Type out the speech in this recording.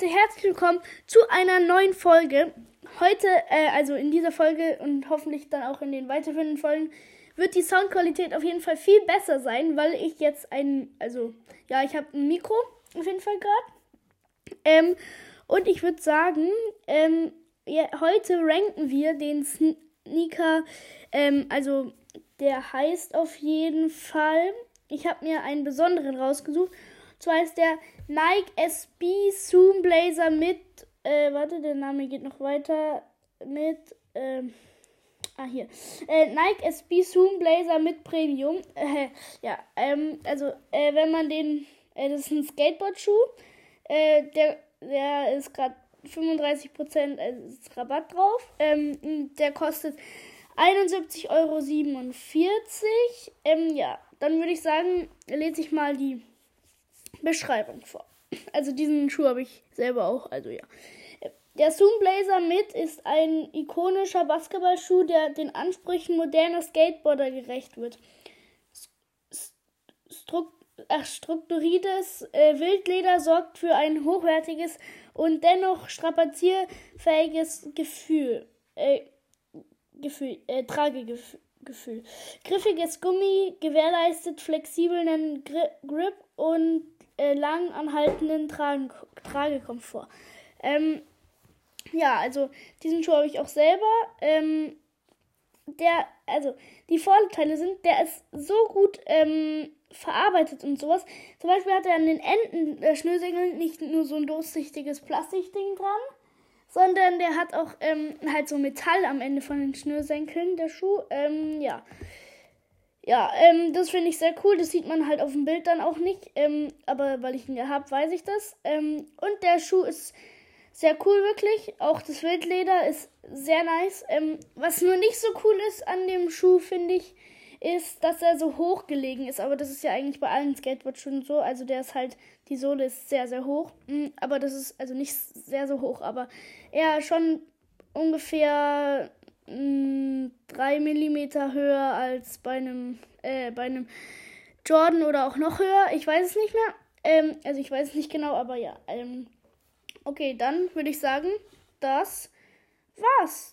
Leute, herzlich willkommen zu einer neuen Folge. Heute, äh, also in dieser Folge und hoffentlich dann auch in den weiterführenden Folgen, wird die Soundqualität auf jeden Fall viel besser sein, weil ich jetzt ein, also ja, ich habe ein Mikro auf jeden Fall gerade. Ähm, und ich würde sagen, ähm, ja, heute ranken wir den Sneaker, ähm, also der heißt auf jeden Fall, ich habe mir einen besonderen rausgesucht. Zwar ist der Nike SB Zoom Blazer mit, äh, warte, der Name geht noch weiter, mit, ähm, ah, hier, äh, Nike SB Zoom Blazer mit Premium. Äh, ja, ähm, also, äh, wenn man den, äh, das ist ein Skateboard-Schuh, äh, der, der ist gerade 35% äh, Rabatt drauf. Ähm, der kostet 71,47 Euro. Ähm, ja, dann würde ich sagen, lese ich mal die Beschreibung vor. Also diesen Schuh habe ich selber auch, also ja. Der Zoom Blazer mit ist ein ikonischer Basketballschuh, der den Ansprüchen moderner Skateboarder gerecht wird. Strukturiertes äh, Wildleder sorgt für ein hochwertiges und dennoch strapazierfähiges Gefühl. Äh, Gefühl, äh, Tragegefühl. Griffiges Gummi gewährleistet flexiblen Gri Grip und äh, lang anhaltenden Tragekomfort. Ähm, ja, also diesen Schuh habe ich auch selber. Ähm, der, also die Vorteile sind, der ist so gut ähm, verarbeitet und sowas. Zum Beispiel hat er an den Enden der Schnürsenkel nicht nur so ein durchsichtiges Plastikding dran, sondern der hat auch ähm, halt so Metall am Ende von den Schnürsenkeln, der Schuh. Ähm, ja. Ja, ähm, das finde ich sehr cool. Das sieht man halt auf dem Bild dann auch nicht. Ähm, aber weil ich ihn ja habe, weiß ich das. Ähm, und der Schuh ist sehr cool, wirklich. Auch das Wildleder ist sehr nice. Ähm, was nur nicht so cool ist an dem Schuh, finde ich, ist, dass er so hoch gelegen ist. Aber das ist ja eigentlich bei allen Skateboardschuhen so. Also der ist halt, die Sohle ist sehr, sehr hoch. Mm, aber das ist also nicht sehr so hoch, aber eher schon ungefähr 3 mm höher als bei einem, äh, bei einem Jordan oder auch noch höher. Ich weiß es nicht mehr. Ähm, also ich weiß es nicht genau, aber ja. Ähm, okay, dann würde ich sagen, das war's